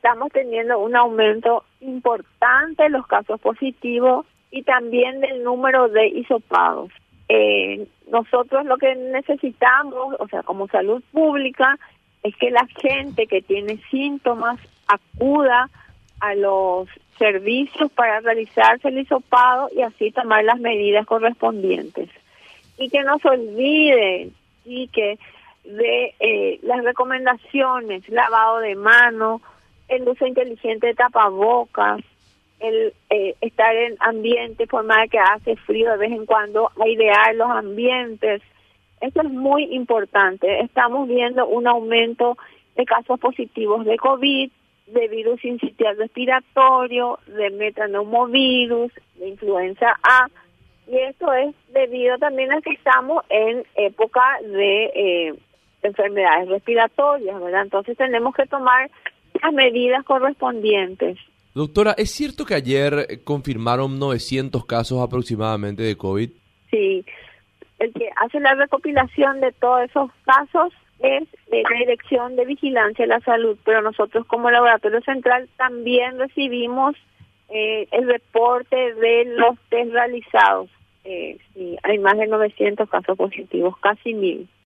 estamos teniendo un aumento importante de los casos positivos y también del número de hisopados. Eh, nosotros lo que necesitamos, o sea, como salud pública, es que la gente que tiene síntomas acuda a los servicios para realizarse el hisopado y así tomar las medidas correspondientes. Y que no se olvide y que de eh, las recomendaciones, lavado de manos, el uso inteligente de tapabocas, el eh, estar en ambiente, formar que hace frío de vez en cuando, airear los ambientes. Eso es muy importante. Estamos viendo un aumento de casos positivos de COVID, de virus incitial respiratorio, de metaneumovirus, de influenza A. Y esto es debido también a que estamos en época de eh, enfermedades respiratorias, ¿verdad? Entonces tenemos que tomar las medidas correspondientes. Doctora, ¿es cierto que ayer confirmaron 900 casos aproximadamente de COVID? Sí, el que hace la recopilación de todos esos casos es la Dirección de Vigilancia de la Salud, pero nosotros como Laboratorio Central también recibimos eh, el reporte de los test realizados. Eh, sí, hay más de 900 casos positivos, casi mil.